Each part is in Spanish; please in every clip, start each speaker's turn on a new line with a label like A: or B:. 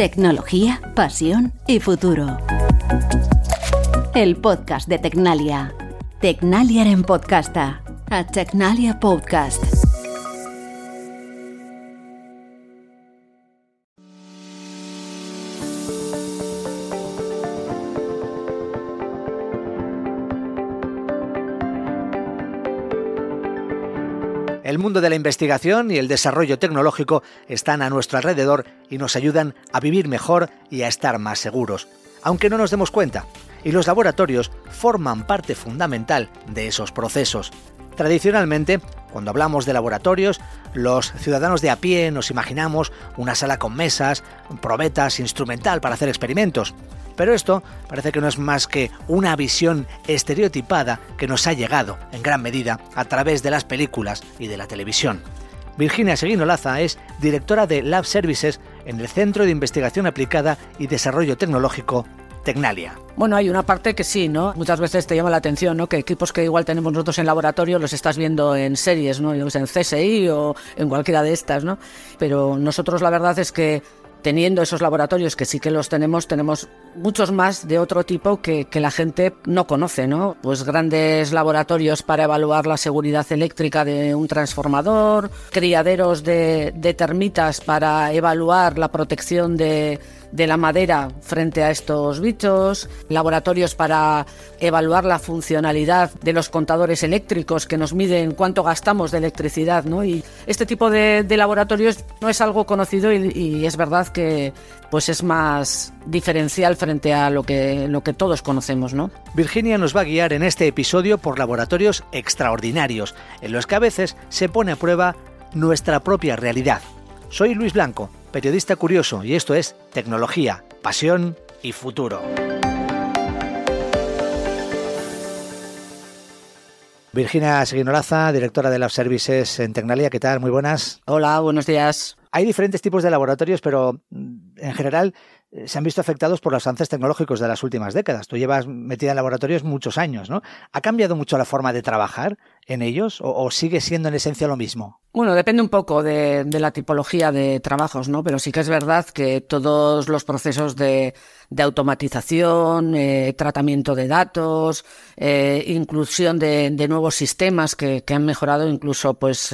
A: Tecnología, pasión y futuro. El podcast de Tecnalia. Tecnalia en podcasta. A Tecnalia Podcast.
B: Mundo de la investigación y el desarrollo tecnológico están a nuestro alrededor y nos ayudan a vivir mejor y a estar más seguros, aunque no nos demos cuenta. Y los laboratorios forman parte fundamental de esos procesos. Tradicionalmente, cuando hablamos de laboratorios, los ciudadanos de a pie nos imaginamos una sala con mesas, probetas, instrumental para hacer experimentos. Pero esto parece que no es más que una visión estereotipada que nos ha llegado, en gran medida, a través de las películas y de la televisión. Virginia Seguino Laza es directora de Lab Services en el Centro de Investigación Aplicada y Desarrollo Tecnológico Tecnalia.
C: Bueno, hay una parte que sí, ¿no? Muchas veces te llama la atención, ¿no? Que equipos que igual tenemos nosotros en laboratorio los estás viendo en series, ¿no? En CSI o en cualquiera de estas, ¿no? Pero nosotros la verdad es que teniendo esos laboratorios que sí que los tenemos, tenemos muchos más de otro tipo que, la gente no conoce, ¿no? Pues grandes laboratorios para evaluar la seguridad eléctrica de un transformador, criaderos de termitas para evaluar la protección de de la madera frente a estos bichos, laboratorios para evaluar la funcionalidad de los contadores eléctricos que nos miden cuánto gastamos de electricidad, ¿no? Y este tipo de, laboratorios no es algo conocido y, es verdad que pues es más diferencial frente a lo que, lo que todos conocemos, ¿no?
B: Virginia nos va a guiar en este episodio por laboratorios extraordinarios, en los que a veces se pone a prueba nuestra propia realidad. Soy Luis Blanco periodista curioso, y esto es Tecnología, Pasión y Futuro. Virginia Seguinolaza, directora de Lab Services en Tecnalia, ¿qué tal? Muy buenas.
C: Hola, buenos días.
B: Hay diferentes tipos de laboratorios, pero mm, en general se han visto afectados por los avances tecnológicos de las últimas décadas. Tú llevas metida en laboratorios muchos años, ¿no? ¿Ha cambiado mucho la forma de trabajar en ellos o, sigue siendo en esencia lo mismo?
C: Bueno, depende un poco de, la tipología de trabajos, ¿no? Pero sí que es verdad que todos los procesos de, automatización, eh, tratamiento de datos, eh, inclusión de, nuevos sistemas que, han mejorado incluso, pues,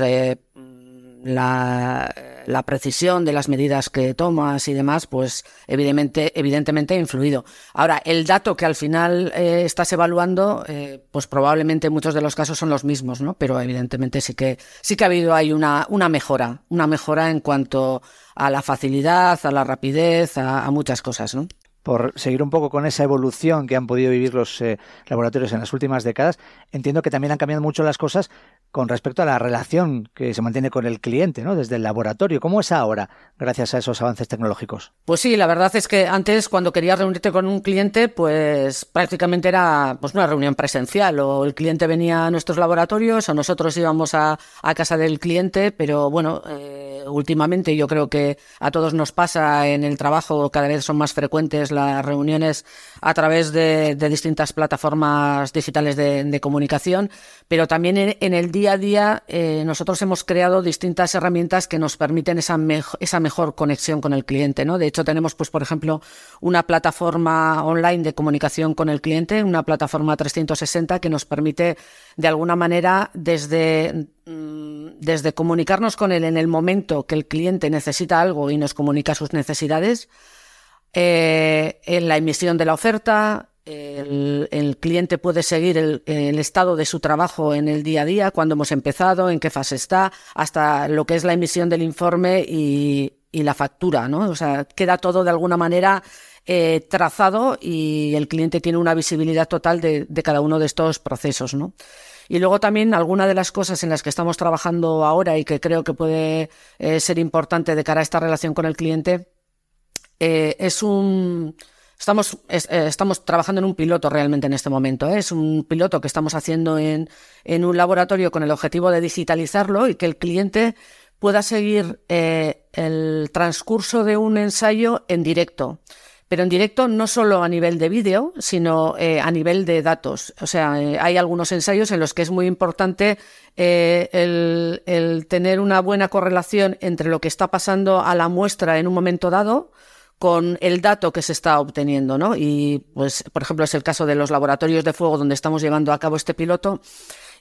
C: la la precisión de las medidas que tomas y demás, pues evidentemente, evidentemente ha influido. Ahora, el dato que al final eh, estás evaluando, eh, pues probablemente en muchos de los casos son los mismos, ¿no? Pero evidentemente sí que, sí que ha habido ahí una, una mejora, una mejora en cuanto a la facilidad, a la rapidez, a, a muchas cosas, ¿no?
B: Por seguir un poco con esa evolución que han podido vivir los eh, laboratorios en las últimas décadas, entiendo que también han cambiado mucho las cosas con respecto a la relación que se mantiene con el cliente, ¿no? Desde el laboratorio. ¿Cómo es ahora, gracias a esos avances tecnológicos?
C: Pues sí, la verdad es que antes, cuando querías reunirte con un cliente, pues prácticamente era pues una reunión presencial. O el cliente venía a nuestros laboratorios o nosotros íbamos a, casa del cliente, pero bueno, eh, últimamente yo creo que a todos nos pasa en el trabajo, cada vez son más frecuentes las reuniones a través de, distintas plataformas digitales de, comunicación, pero también en, el día a día eh, nosotros hemos creado distintas herramientas que nos permiten esa, mejor conexión con el cliente. ¿no? De hecho, tenemos, pues, por ejemplo, una plataforma online de comunicación con el cliente, una plataforma 360 que nos permite, de alguna manera, mm, desde comunicarnos con él en el momento que el cliente necesita algo y nos comunica sus necesidades, eh, en la emisión de la oferta, el, cliente puede seguir el, estado de su trabajo en el día a día, cuando hemos empezado, en qué fase está, hasta lo que es la emisión del informe y, la factura, ¿no? O sea, queda todo de alguna manera eh, trazado y el cliente tiene una visibilidad total de, cada uno de estos procesos, ¿no? Y luego también alguna de las cosas en las que estamos trabajando ahora y que creo que puede eh, ser importante de cara a esta relación con el cliente eh, es un... Estamos, eh, estamos trabajando en un piloto realmente en este momento. ¿eh? Es un piloto que estamos haciendo en, en, un laboratorio con el objetivo de digitalizarlo y que el cliente pueda seguir el transcurso de un ensayo en directo. Pero en directo no solo a nivel de vídeo, sino a nivel de datos. O sea, hay algunos ensayos en los que es muy importante el, el tener una buena correlación entre lo que está pasando a la muestra en un momento dado, con el dato que se está obteniendo, ¿no? Y pues, por ejemplo, es el caso de los laboratorios de fuego donde estamos llevando a cabo este piloto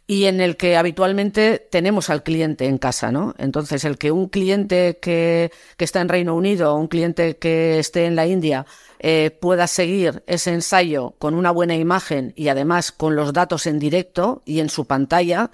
C: y en el que habitualmente tenemos al cliente en casa, ¿no? Entonces, el que un cliente que, que está en Reino Unido o un cliente que esté en la India eh, pueda seguir ese ensayo con una buena imagen y además con los datos en directo y en su pantalla,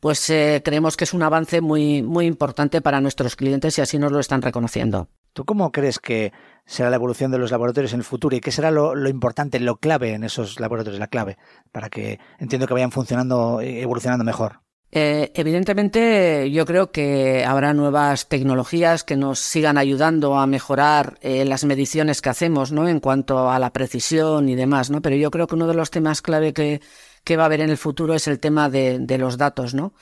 C: pues eh, creemos que es un avance muy, muy importante para nuestros clientes y así nos lo están reconociendo.
B: ¿Tú cómo crees que será la evolución de los laboratorios en el futuro y qué será lo, importante, lo clave en esos laboratorios, la clave, para que entiendo que vayan funcionando y evolucionando mejor?
C: Eh, evidentemente, yo creo que habrá nuevas tecnologías que nos sigan ayudando a mejorar eh, las mediciones que hacemos, ¿no? En cuanto a la precisión y demás, ¿no? Pero yo creo que uno de los temas clave que, que va a haber en el futuro es el tema de, de los datos, ¿no?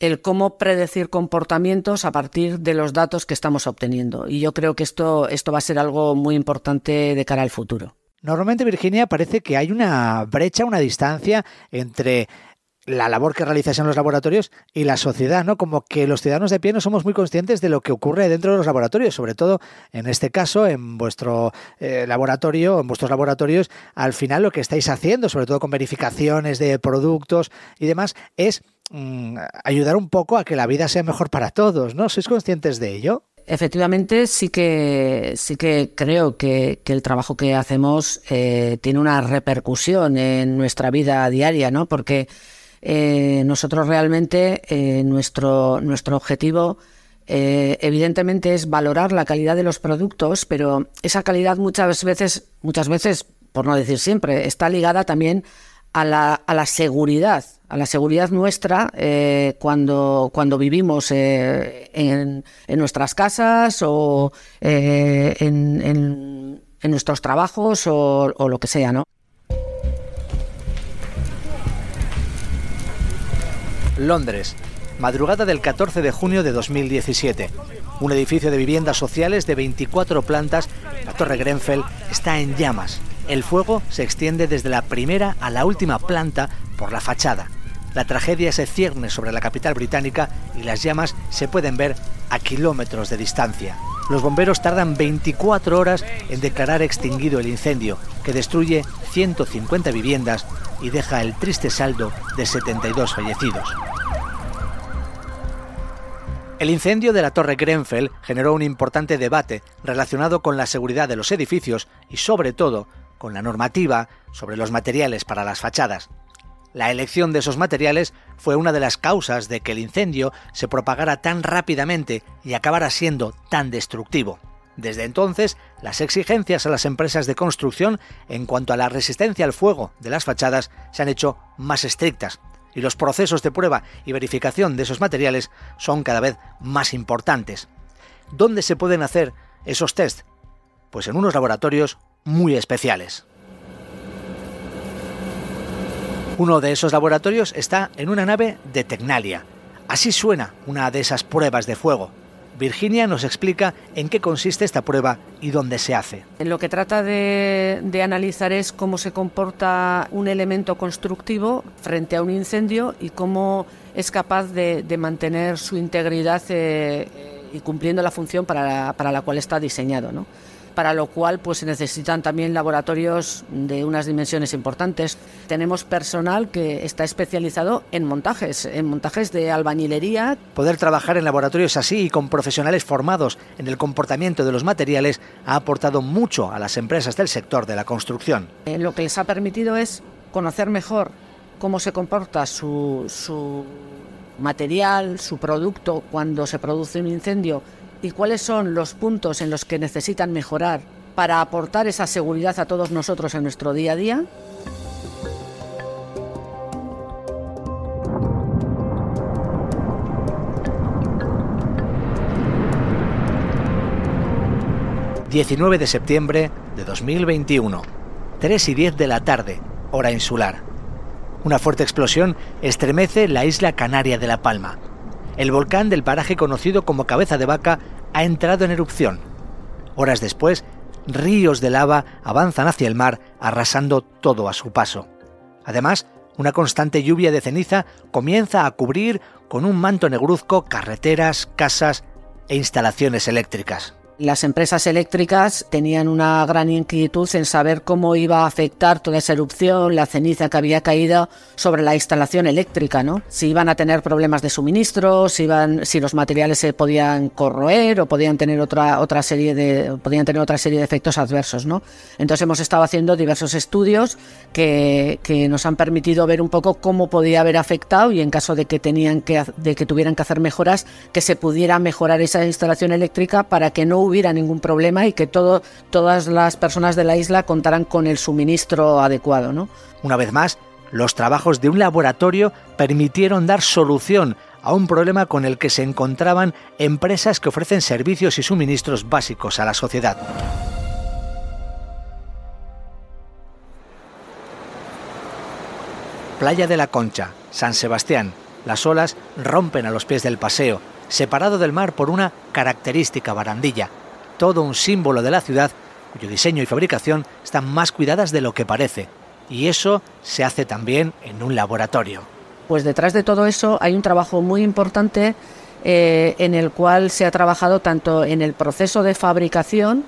C: El cómo predecir comportamientos a partir de los datos que estamos obteniendo. Y yo creo que esto, esto va a ser algo muy importante de cara al futuro.
B: Normalmente, Virginia, parece que hay una brecha, una distancia entre la labor que realizas en los laboratorios y la sociedad, ¿no? Como que los ciudadanos de pie no somos muy conscientes de lo que ocurre dentro de los laboratorios, sobre todo en este caso, en vuestro eh, laboratorio, en vuestros laboratorios, al final lo que estáis haciendo, sobre todo con verificaciones de productos y demás, es Mm, ayudar un poco a que la vida sea mejor para todos, ¿no? ¿Sois conscientes de ello?
C: Efectivamente, sí que sí que creo que, el trabajo que hacemos eh, tiene una repercusión en nuestra vida diaria, ¿no? Porque eh, nosotros realmente eh, nuestro nuestro objetivo evidentemente es valorar la calidad de los productos, pero esa calidad muchas veces muchas veces, por no decir siempre, está ligada también a la, a la seguridad, a la seguridad nuestra eh, cuando, cuando vivimos eh, en, en, nuestras casas o eh, en, en, nuestros trabajos o, o lo que sea, ¿no?
B: Londres, madrugada del 14 de junio de 2017. Un edificio de viviendas sociales de 24 plantas, la Torre Grenfell, está en llamas. El fuego se extiende desde la primera a la última planta por la fachada. La tragedia se cierne sobre la capital británica y las llamas se pueden ver a kilómetros de distancia. Los bomberos tardan 24 horas en declarar extinguido el incendio, que destruye 150 viviendas y deja el triste saldo de 72 fallecidos. El incendio de la Torre Grenfell generó un importante debate relacionado con la seguridad de los edificios y sobre todo con la normativa sobre los materiales para las fachadas. La elección de esos materiales fue una de las causas de que el incendio se propagara tan rápidamente y acabara siendo tan destructivo. Desde entonces, las exigencias a las empresas de construcción en cuanto a la resistencia al fuego de las fachadas se han hecho más estrictas y los procesos de prueba y verificación de esos materiales son cada vez más importantes. ¿Dónde se pueden hacer esos test? Pues en unos laboratorios muy especiales. Uno de esos laboratorios está en una nave de Tecnalia. Así suena una de esas pruebas de fuego. Virginia nos explica en qué consiste esta prueba y dónde se hace.
C: Lo que trata de, analizar es cómo se comporta un elemento constructivo frente a un incendio y cómo es capaz de, mantener su integridad eh, y cumpliendo la función para la, para la cual está diseñado. ¿no? Para lo cual pues se necesitan también laboratorios de unas dimensiones importantes. Tenemos personal que está especializado en montajes, en montajes de albañilería.
B: Poder trabajar en laboratorios así y con profesionales formados en el comportamiento de los materiales ha aportado mucho a las empresas del sector de la construcción.
C: Eh, lo que les ha permitido es conocer mejor cómo se comporta su, su material, su producto cuando se produce un incendio y cuáles son los puntos en los que necesitan mejorar para aportar esa seguridad a todos nosotros en nuestro día a día.
B: ...19 de septiembre de 2021... ...3 y 10 de la tarde... ...hora insular... ...una fuerte explosión estremece la isla canaria de La Palma el volcán del paraje conocido como Cabeza de Vaca ha entrado en erupción. Horas después, ríos de lava avanzan hacia el mar, arrasando todo a su paso. Además, una constante lluvia de ceniza comienza a cubrir con un manto negruzco carreteras, casas e instalaciones eléctricas.
C: Las empresas eléctricas tenían una gran inquietud en saber cómo iba a afectar toda esa erupción, la ceniza que había caído sobre la instalación eléctrica, ¿no? Si iban a tener problemas de suministro, si iban, si los materiales se podían corroer o podían tener otra otra serie de podían tener otra serie de efectos adversos, ¿no? Entonces hemos estado haciendo diversos estudios que, que nos han permitido ver un poco cómo podía haber afectado y en caso de que tenían que de que tuvieran que hacer mejoras, que se pudiera mejorar esa instalación eléctrica para que no hubiera ningún problema y que todas las personas de la isla contaran con el suministro adecuado. ¿no?
B: Una vez más, los trabajos de un laboratorio permitieron dar solución a un problema con el que se encontraban empresas que ofrecen servicios y suministros básicos a la sociedad. Playa de la Concha, San Sebastián. Las olas rompen a los pies del paseo, separado del mar por una característica barandilla, todo un símbolo de la ciudad cuyo diseño y fabricación están más cuidadas de lo que parece. Y eso se hace también en un laboratorio.
C: Pues detrás de todo eso hay un trabajo muy importante eh, en el cual se ha trabajado tanto en el proceso de fabricación,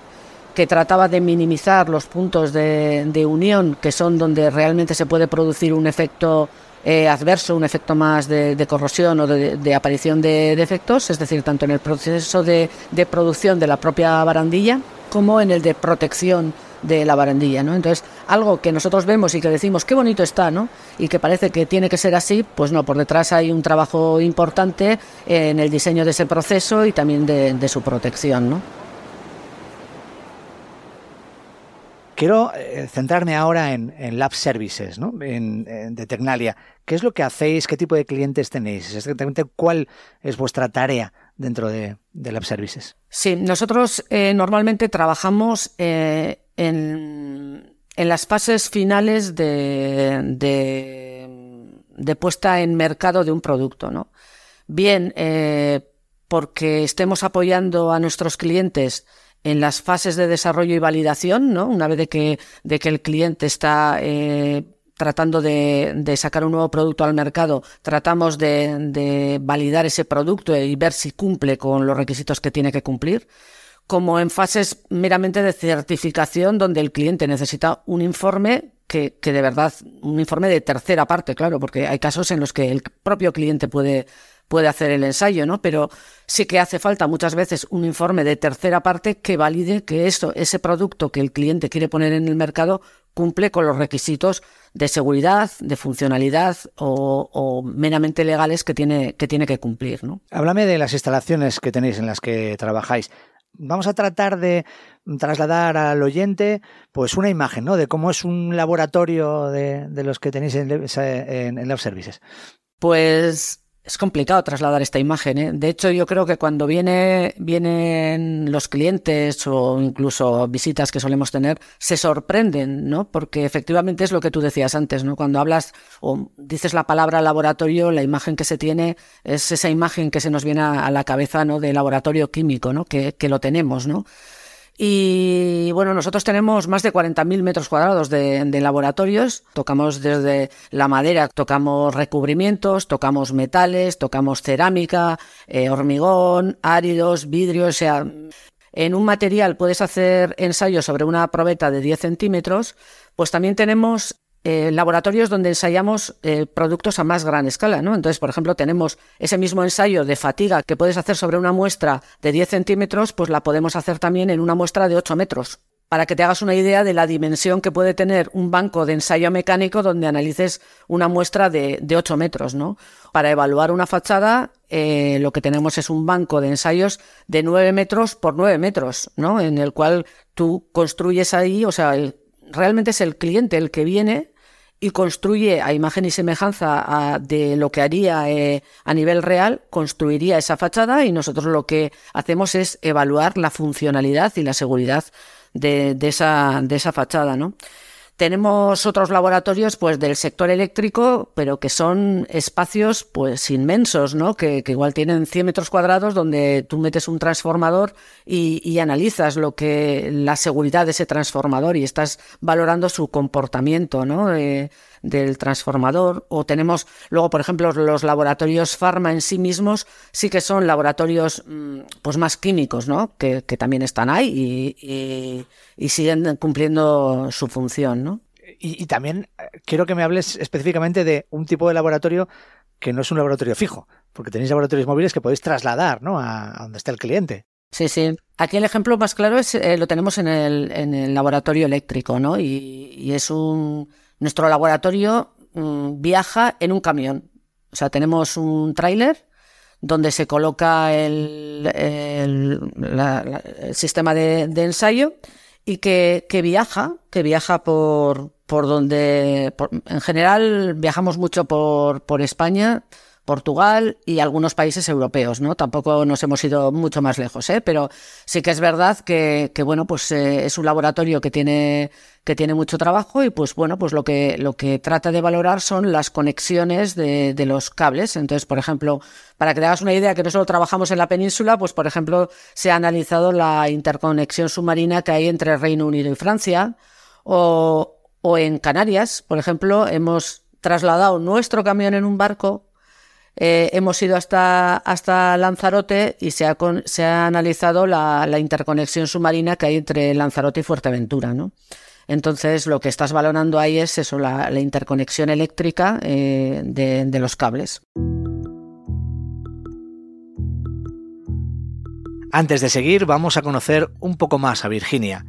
C: que trataba de minimizar los puntos de, de unión, que son donde realmente se puede producir un efecto eh, adverso, un efecto más de, corrosión o de, aparición de defectos, es decir, tanto en el proceso de, producción de la propia barandilla como en el de protección de la barandilla, ¿no? Entonces, algo que nosotros vemos y que decimos qué bonito está, ¿no? Y que parece que tiene que ser así, pues no, por detrás hay un trabajo importante en el diseño de ese proceso y también de, su protección, ¿no?
B: Quiero eh, centrarme ahora en, Lab Services, ¿no? de Tecnalia. ¿Qué es lo que hacéis? ¿Qué tipo de clientes tenéis? Exactamente, ¿cuál es vuestra tarea dentro de, Lab Services?
C: Sí, nosotros eh, normalmente trabajamos eh, en, las fases finales de, puesta en mercado de un producto, ¿no? Bien, porque estemos apoyando a nuestros clientes en las fases de desarrollo y validación, ¿no? Una vez de que, de que el cliente está eh, tratando de, sacar un nuevo producto al mercado, tratamos de, de, validar ese producto y ver si cumple con los requisitos que tiene que cumplir, como en fases meramente de certificación donde el cliente necesita un informe que, que de verdad, un informe de tercera parte, claro, porque hay casos en los que el propio cliente puede puede hacer el ensayo, ¿no? Pero sí que hace falta muchas veces un informe de tercera parte que valide que esto, ese producto que el cliente quiere poner en el mercado cumple con los requisitos de seguridad, de funcionalidad o, meramente legales que tiene, que tiene que cumplir. ¿no?
B: Háblame de las instalaciones que tenéis en las que trabajáis. Vamos a tratar de trasladar al oyente pues una imagen ¿no? de cómo es un laboratorio de, los que tenéis en, en, en Lab Services.
C: Pues es complicado trasladar esta imagen. ¿eh? De hecho, yo creo que cuando viene, vienen los clientes o incluso visitas que solemos tener, se sorprenden, ¿no? Porque efectivamente es lo que tú decías antes, ¿no? Cuando hablas o dices la palabra laboratorio, la imagen que se tiene es esa imagen que se nos viene a la cabeza, ¿no? De laboratorio químico, ¿no? Que, que lo tenemos, ¿no? Y bueno, nosotros tenemos más de 40.000 metros cuadrados de, laboratorios. Tocamos desde la madera, tocamos recubrimientos, tocamos metales, tocamos cerámica, eh, hormigón, áridos, vidrio. O sea, en un material puedes hacer ensayos sobre una probeta de 10 centímetros. Pues también tenemos eh, laboratorios donde ensayamos eh, productos a más gran escala, ¿no? Entonces, por ejemplo, tenemos ese mismo ensayo de fatiga que puedes hacer sobre una muestra de 10 centímetros, pues la podemos hacer también en una muestra de 8 metros. Para que te hagas una idea de la dimensión que puede tener un banco de ensayo mecánico donde analices una muestra de, de 8 metros, ¿no? Para evaluar una fachada, eh, lo que tenemos es un banco de ensayos de 9 metros por 9 metros, ¿no? En el cual tú construyes ahí, o sea, el, realmente es el cliente el que viene y construye a imagen y semejanza de lo que haría eh, a nivel real, construiría esa fachada y nosotros lo que hacemos es evaluar la funcionalidad y la seguridad de, de, esa, de esa fachada, ¿no? Tenemos otros laboratorios pues del sector eléctrico, pero que son espacios pues inmensos, ¿no? Que, igual tienen 100 metros cuadrados donde tú metes un transformador y, analizas lo que la seguridad de ese transformador y estás valorando su comportamiento, ¿no? Eh, del transformador o tenemos luego por ejemplo los laboratorios farma en sí mismos sí que son laboratorios mm, pues más químicos no que, también están ahí y, y, siguen cumpliendo su función no
B: y, también eh, quiero que me hables específicamente de un tipo de laboratorio que no es un laboratorio fijo porque tenéis laboratorios móviles que podéis trasladar ¿no? a, donde está el cliente
C: Sí, sí. Aquí el ejemplo más claro es eh, lo tenemos en el, en el laboratorio eléctrico, ¿no? Y, y es un nuestro laboratorio mm, viaja en un camión. O sea, tenemos un tráiler donde se coloca el, sistema de, ensayo y que, viaja, que viaja por, por donde, en general viajamos mucho por, por España, Portugal y algunos países europeos, ¿no? Tampoco nos hemos ido mucho más lejos, ¿eh? Pero sí que es verdad que, bueno, pues eh, es un laboratorio que tiene, que tiene mucho trabajo y pues bueno, pues lo que, lo que trata de valorar son las conexiones de, de los cables. Entonces, por ejemplo, para que te hagas una idea que no solo trabajamos en la península, pues por ejemplo, se ha analizado la interconexión submarina que hay entre Reino Unido y Francia o, o en Canarias, por ejemplo, hemos trasladado nuestro camión en un barco eh, hemos ido hasta, hasta Lanzarote y se ha, se ha analizado la, interconexión submarina que hay entre Lanzarote y Fuerteventura, ¿no? Entonces, lo que estás valorando ahí es eso, la, interconexión eléctrica eh, de, de los cables.
B: Antes de seguir, vamos a conocer un poco más a Virginia,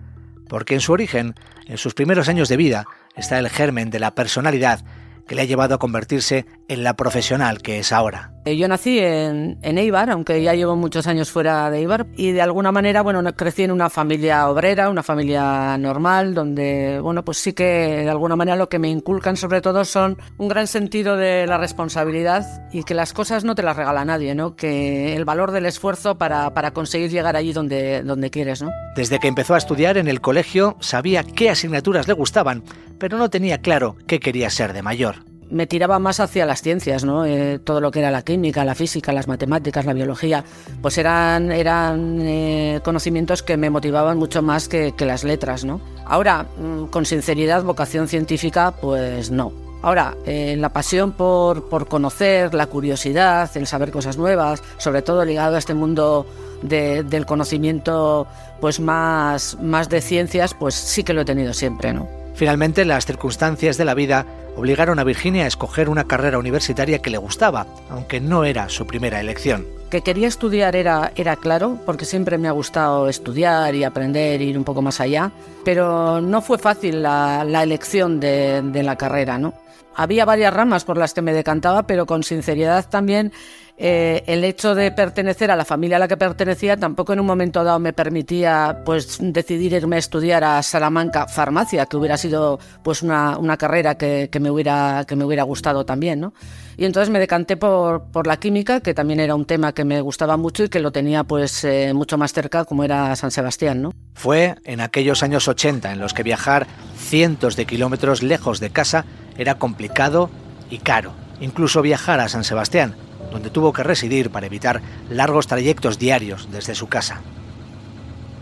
B: porque en su origen, en sus primeros años de vida, está el germen de la personalidad que le ha llevado a convertirse en la profesional que es ahora.
C: Eh, yo nací en, en, Eibar, aunque ya llevo muchos años fuera de Eibar, y de alguna manera, bueno, crecí en una familia obrera, una familia normal, donde, bueno, pues sí que de alguna manera lo que me inculcan sobre todo son un gran sentido de la responsabilidad y que las cosas no te las regala nadie, ¿no? Que el valor del esfuerzo para, para conseguir llegar allí donde, donde quieres, ¿no?
B: Desde que empezó a estudiar en el colegio sabía qué asignaturas le gustaban, pero no tenía claro qué quería ser de mayor
C: me tiraba más hacia las ciencias, ¿no? Eh, todo lo que era la química, la física, las matemáticas, la biología, pues eran, eran eh, conocimientos que me motivaban mucho más que, las letras, ¿no? Ahora, mm, con sinceridad, vocación científica, pues no. Ahora, eh, la pasión por, por, conocer, la curiosidad, el saber cosas nuevas, sobre todo ligado a este mundo del conocimiento pues más, más de ciencias, pues sí que lo he tenido siempre, ¿no?
B: Finalmente, las circunstancias de la vida obligaron a Virginia a escoger una carrera universitaria que le gustaba, aunque no era su primera elección.
C: Que quería estudiar era, era claro, porque siempre me ha gustado estudiar y aprender, ir un poco más allá, pero no fue fácil la, elección de, de la carrera, ¿no? Había varias ramas por las que me decantaba, pero con sinceridad también eh, el hecho de pertenecer a la familia a la que pertenecía tampoco en un momento dado me permitía pues decidir irme a estudiar a Salamanca farmacia, que hubiera sido pues una, una carrera que, me hubiera, que me hubiera gustado también, ¿no? Y entonces me decanté por, por la química, que también era un tema que me gustaba mucho y que lo tenía pues eh, mucho más cerca como era San Sebastián, ¿no?
B: Fue en aquellos años 80 en los que viajar cientos de kilómetros lejos de casa era complicado y caro. Incluso viajar a San Sebastián donde tuvo que residir para evitar largos trayectos diarios desde su casa.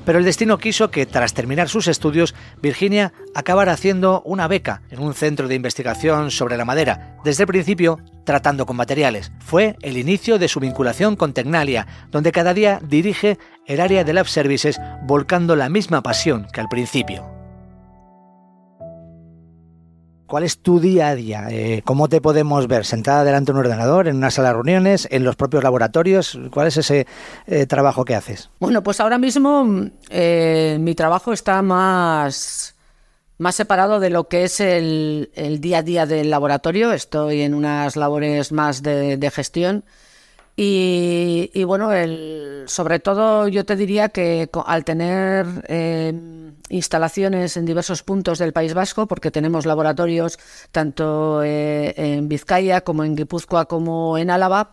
B: Pero el destino quiso que, tras terminar sus estudios, Virginia acabara haciendo una beca en un centro de investigación sobre la madera, desde el principio tratando con materiales. Fue el inicio de su vinculación con Tecnalia, donde cada día dirige el área de Lab Services volcando la misma pasión que al principio. ¿Cuál es tu día a día? Eh, ¿Cómo te podemos ver? ¿Sentada delante de un ordenador, en una sala de reuniones, en los propios laboratorios? ¿Cuál es ese eh, trabajo que haces?
C: Bueno, pues ahora mismo eh, mi trabajo está más, más separado de lo que es el, día a día del laboratorio. Estoy en unas labores más de gestión y, bueno, el, sobre todo yo te diría que al tener eh, instalaciones en diversos puntos del País Vasco, porque tenemos laboratorios tanto eh, en Vizcaya como en Guipúzcoa como en Álava,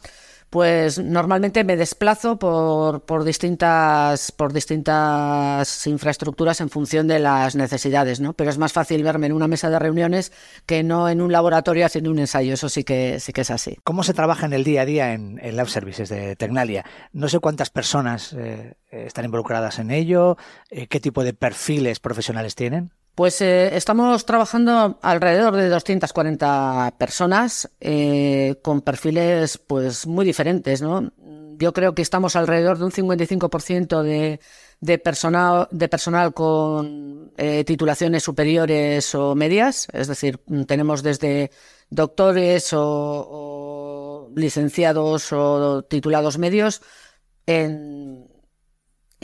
C: pues normalmente me desplazo por, por, distintas, por distintas infraestructuras en función de las necesidades, ¿no? Pero es más fácil verme en una mesa de reuniones que no en un laboratorio haciendo un ensayo, eso sí que, sí que es así.
B: ¿Cómo se trabaja en el día a día en, Lab Services de Tecnalia? No sé cuántas personas eh, están involucradas en ello, eh, qué tipo de perfiles profesionales tienen.
C: Pues eh, estamos trabajando alrededor de 240 personas eh, con perfiles pues muy diferentes, ¿no? Yo creo que estamos alrededor de un 55% de, de personal, de personal con eh, titulaciones superiores o medias, es decir, tenemos desde doctores o, o licenciados o titulados medios en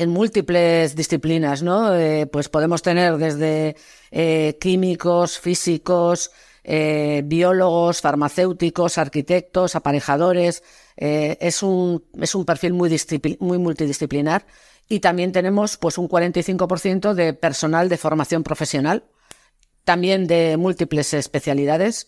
C: en múltiples disciplinas, ¿no? Eh, pues podemos tener desde eh, químicos, físicos, eh, biólogos, farmacéuticos, arquitectos, aparejadores. es, un, es un perfil muy, muy multidisciplinar. Y también tenemos pues un 45% de personal de formación profesional, también de múltiples especialidades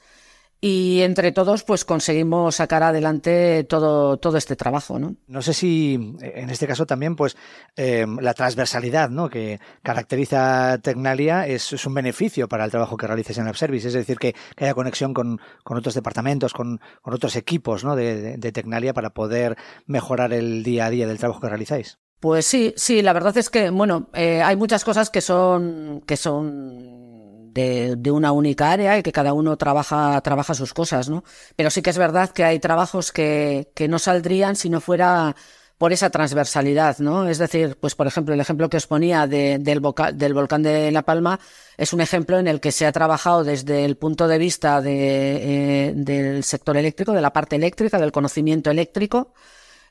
C: y entre todos pues conseguimos sacar adelante todo, todo este trabajo. ¿no?
B: no sé si en este caso también pues eh, la transversalidad ¿no? que caracteriza Tecnalia es, es, un beneficio para el trabajo que realices en AppService, es decir, que, haya conexión con, con, otros departamentos, con, con otros equipos ¿no? de, de, Tecnalia para poder mejorar el día a día del trabajo que realizáis.
C: Pues sí, sí, la verdad es que, bueno, eh, hay muchas cosas que son, que son de, una única área y que cada uno trabaja, trabaja sus cosas, ¿no? Pero sí que es verdad que hay trabajos que, que no saldrían si no fuera por esa transversalidad, ¿no? Es decir, pues por ejemplo, el ejemplo que os ponía del, del, volcán de La Palma es un ejemplo en el que se ha trabajado desde el punto de vista de, eh, del sector eléctrico, de la parte eléctrica, del conocimiento eléctrico,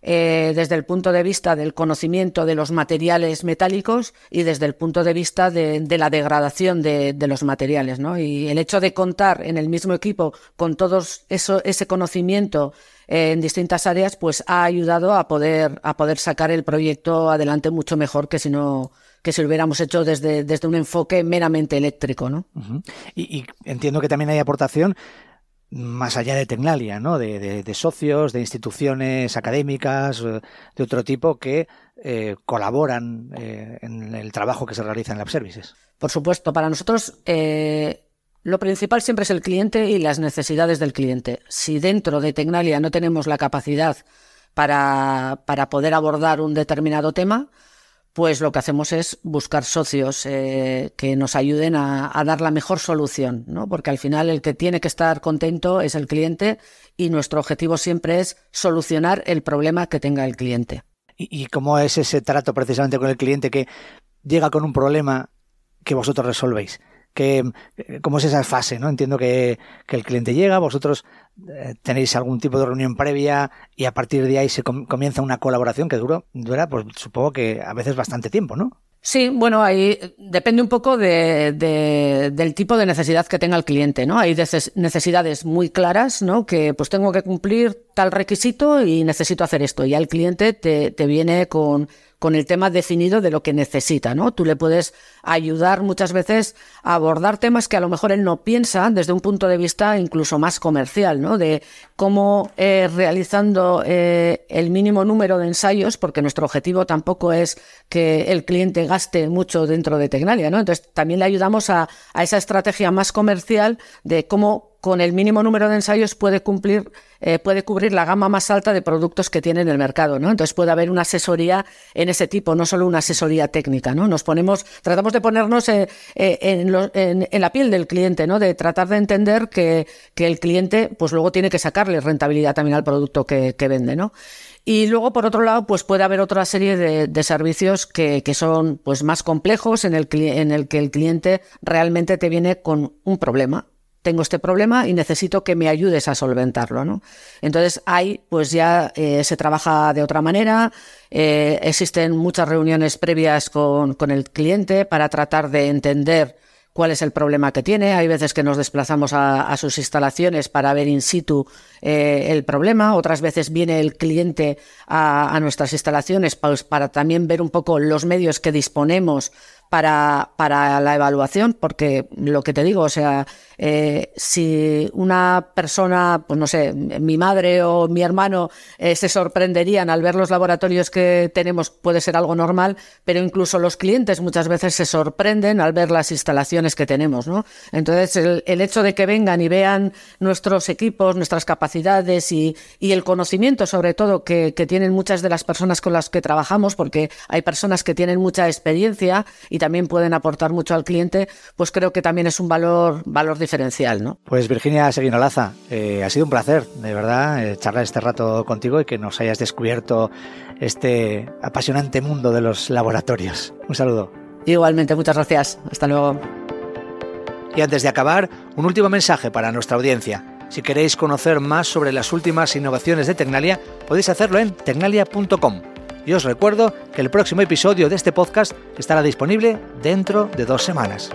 C: eh, desde el punto de vista del conocimiento de los materiales metálicos y desde el punto de vista de, la degradación de, los materiales. ¿no? Y el hecho de contar en el mismo equipo con todo ese conocimiento eh, en distintas áreas, pues ha ayudado a poder, a poder sacar el proyecto adelante mucho mejor que si no que si lo hubiéramos hecho desde, desde un enfoque meramente eléctrico, ¿no?
B: y, entiendo que también hay aportación más allá de Tecnalia, ¿no? De, socios, de instituciones académicas, eh, de otro tipo que eh, colaboran eh, en el trabajo que se realiza en Lab Services.
C: Por supuesto, para nosotros lo principal siempre es el cliente y las necesidades del cliente. Si dentro de Tecnalia no tenemos la capacidad para, para poder abordar un determinado tema, pues lo que hacemos es buscar socios eh, que nos ayuden a, dar la mejor solución, ¿no? Porque al final el que tiene que estar contento es el cliente y nuestro objetivo siempre es solucionar el problema que tenga el cliente.
B: ¿Y, cómo es ese trato precisamente con el cliente que llega con un problema que vosotros resolvéis? Que, eh, ¿Cómo es esa fase? ¿no? Entiendo que, que el cliente llega, vosotros eh, tenéis algún tipo de reunión previa y a partir de ahí se comienza una colaboración que dura, dura, pues supongo que a veces bastante tiempo, ¿no?
C: Sí, bueno, ahí depende un poco de, del tipo de necesidad que tenga el cliente, ¿no? Hay necesidades muy claras, ¿no? Que pues tengo que cumplir tal requisito y necesito hacer esto. Y al cliente te, te viene con, con el tema definido de lo que necesita, ¿no? Tú le puedes ayudar muchas veces a abordar temas que a lo mejor él no piensa desde un punto de vista incluso más comercial, ¿no? De cómo eh, realizando eh, el mínimo número de ensayos, porque nuestro objetivo tampoco es que el cliente gaste mucho dentro de Tecnalia, ¿no? Entonces también le ayudamos a, a esa estrategia más comercial de cómo con el mínimo número de ensayos puede cumplir, eh, puede cubrir la gama más alta de productos que tiene en el mercado, ¿no? Entonces puede haber una asesoría en ese tipo, no solo una asesoría técnica, ¿no? Nos ponemos, tratamos de ponernos eh, eh, en, la piel del cliente, ¿no? De tratar de entender que, el cliente, pues luego tiene que sacarle rentabilidad también al producto que, vende, ¿no? Y luego, por otro lado, pues puede haber otra serie de, servicios que, que, son pues más complejos en el, en el que el cliente realmente te viene con un problema tengo este problema y necesito que me ayudes a solventarlo, ¿no? Entonces ahí pues ya eh, se trabaja de otra manera, eh, existen muchas reuniones previas con, con, el cliente para tratar de entender cuál es el problema que tiene. Hay veces que nos desplazamos a, sus instalaciones para ver in situ eh, el problema, otras veces viene el cliente a, a nuestras instalaciones pues, para también ver un poco los medios que disponemos para, para la evaluación, porque lo que te digo, o sea, eh, si una persona, pues no sé, mi madre o mi hermano eh, se sorprenderían al ver los laboratorios que tenemos, puede ser algo normal, pero incluso los clientes muchas veces se sorprenden al ver las instalaciones que tenemos, ¿no? Entonces, el, el hecho de que vengan y vean nuestros equipos, nuestras capacidades y, y el conocimiento, sobre todo, que, que tienen muchas de las personas con las que trabajamos, porque hay personas que tienen mucha experiencia y también pueden aportar mucho al cliente, pues creo que también es un valor, valor diferencial, ¿no?
B: Pues Virginia Seguinolaza, eh, ha sido un placer, de verdad, eh, charlar este rato contigo y que nos hayas descubierto este apasionante mundo de los laboratorios. Un saludo.
C: Igualmente, muchas gracias. Hasta luego.
B: Y antes de acabar, un último mensaje para nuestra audiencia. Si queréis conocer más sobre las últimas innovaciones de Tecnalia, podéis hacerlo en tecnalia.com. Y os recuerdo que el próximo episodio de este podcast estará disponible dentro de dos semanas.